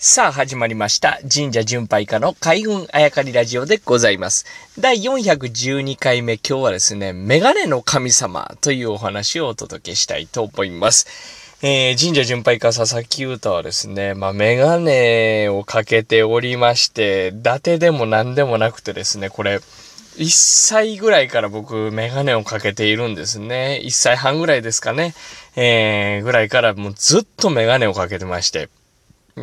さあ始まりました。神社巡拝家の開運あやかりラジオでございます。第412回目、今日はですね、メガネの神様というお話をお届けしたいと思います。えー、神社巡拝家佐々木優太はですね、まあ、メガネをかけておりまして、伊達でも何でもなくてですね、これ、1歳ぐらいから僕、メガネをかけているんですね。1歳半ぐらいですかね。えー、ぐらいからもうずっとメガネをかけてまして。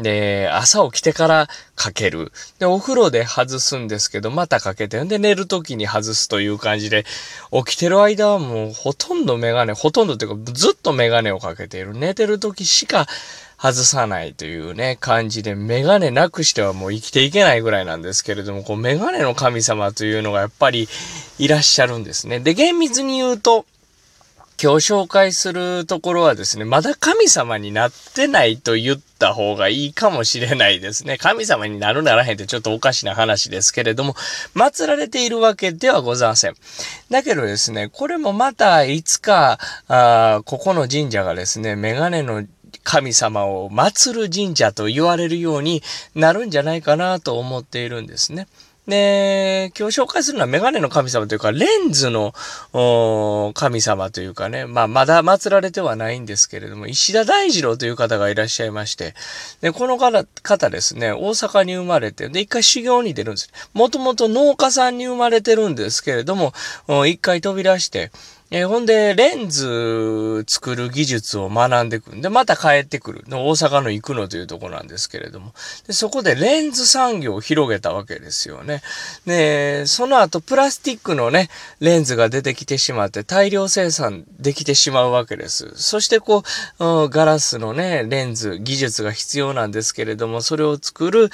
で、朝起きてからかける。で、お風呂で外すんですけど、またかけて、んで、寝る時に外すという感じで、起きてる間はもうほとんどメガネ、ほとんどっていうか、ずっとメガネをかけている。寝てる時しか外さないというね、感じで、メガネなくしてはもう生きていけないぐらいなんですけれども、こう、メガネの神様というのがやっぱりいらっしゃるんですね。で、厳密に言うと、今日紹介するところはですね、まだ神様になってないと言った方がいいかもしれないですね。神様になるならへんってちょっとおかしな話ですけれども、祀られているわけではございません。だけどですね、これもまたいつか、あここの神社がですね、メガネの神様を祀る神社と言われるようになるんじゃないかなと思っているんですね。で、今日紹介するのはメガネの神様というか、レンズの神様というかね、まあ、まだ祀られてはないんですけれども、石田大二郎という方がいらっしゃいまして、で、この方ですね、大阪に生まれて、で、一回修行に出るんです。もともと農家さんに生まれてるんですけれども、一回飛び出して、えー、ほんで、レンズ作る技術を学んでくる。で、また帰ってくる。の大阪の行くのというとこなんですけれども。で、そこでレンズ産業を広げたわけですよね。で、その後、プラスチックのね、レンズが出てきてしまって、大量生産できてしまうわけです。そして、こう、ガラスのね、レンズ、技術が必要なんですけれども、それを作る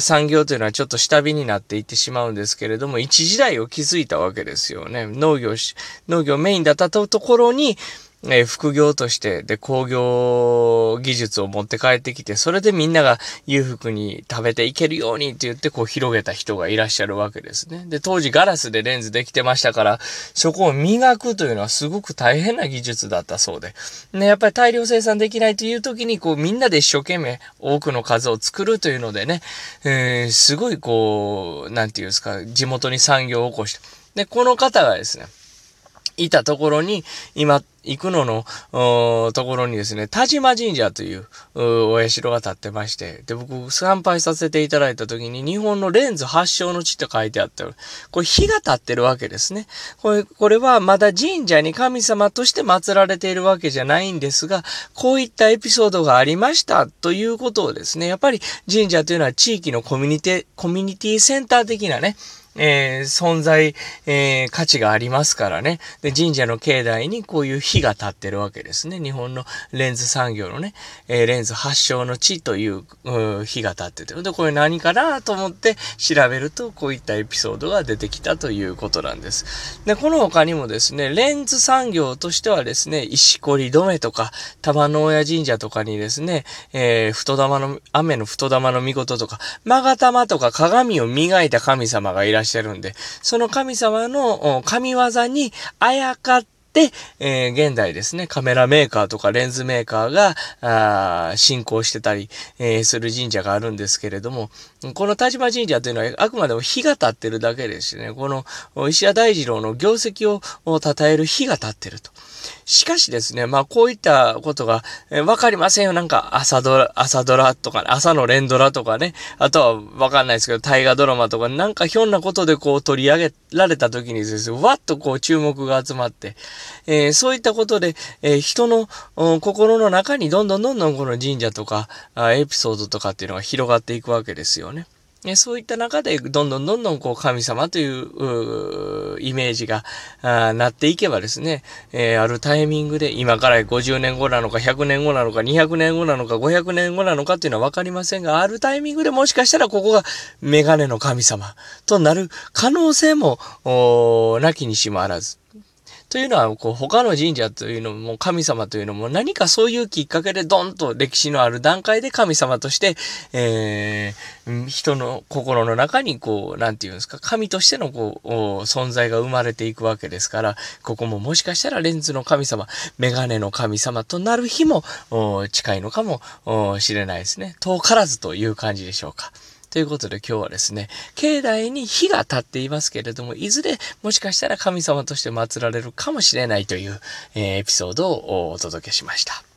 産業というのはちょっと下火になっていってしまうんですけれども、一時代を築いたわけですよね。農業し、農業メメインだったところに、えー、副業として、で、工業技術を持って帰ってきて、それでみんなが裕福に食べていけるようにって言って、こう広げた人がいらっしゃるわけですね。で、当時ガラスでレンズできてましたから、そこを磨くというのはすごく大変な技術だったそうで。ね、やっぱり大量生産できないという時に、こうみんなで一生懸命多くの数を作るというのでね、えー、すごいこう、なんていうんですか、地元に産業を起こして。で、この方がですね、いたところに、今、行くのの、ところにですね、田島神社というお社が建ってまして、で、僕、参拝させていただいた時に、日本のレンズ発祥の地って書いてあったこれ、火が立ってるわけですね。これ、これはまだ神社に神様として祀られているわけじゃないんですが、こういったエピソードがありましたということをですね、やっぱり神社というのは地域のコミュニティ、コミュニティセンター的なね、えー、存在、えー、価値がありますからね。で、神社の境内にこういう火が立ってるわけですね。日本のレンズ産業のね、えー、レンズ発祥の地というう火が立ってて。で、これ何かなと思って調べると、こういったエピソードが出てきたということなんです。で、この他にもですね、レンズ産業としてはですね、石こり止めとか、玉の親神社とかにですね、えー、太玉の、雨の太玉の見事とか、勾玉とか鏡を磨いた神様がいらっしゃるんで、その神様の神業にあやかって、でえー、現代ですね、カメラメーカーとかレンズメーカーが、あー進行してたり、えー、する神社があるんですけれども、この田島神社というのはあくまでも火が立ってるだけですね、この石屋大二郎の業績を称える火が立ってると。しかしですね、まあこういったことが、えー、わかりませんよ。なんか朝ドラ、朝ドラとか、朝の連ドラとかね、あとはわかんないですけど、大河ドラマとか、なんかひょんなことでこう取り上げられた時にですね、わっとこう注目が集まって、えー、そういったことで、えー、人の心の中にどんどんどんどんこの神社とか、あエピソードとかっていうのが広がっていくわけですよね。そういった中で、どんどんどんどんこう神様というイメージがなっていけばですね、えー、あるタイミングで今から50年後なのか100年後なのか200年後なのか500年後なのかっていうのはわかりませんが、あるタイミングでもしかしたらここがメガネの神様となる可能性もなきにしもあらず。というのは、こう、他の神社というのも、神様というのも、何かそういうきっかけでドンと歴史のある段階で神様として、えー、人の心の中に、こう、なんていうんですか、神としての、こう、存在が生まれていくわけですから、ここももしかしたらレンズの神様、メガネの神様となる日も、近いのかもしれないですね。遠からずという感じでしょうか。ということで今日はですね、境内に火が立っていますけれども、いずれもしかしたら神様として祀られるかもしれないという、えー、エピソードをお届けしました。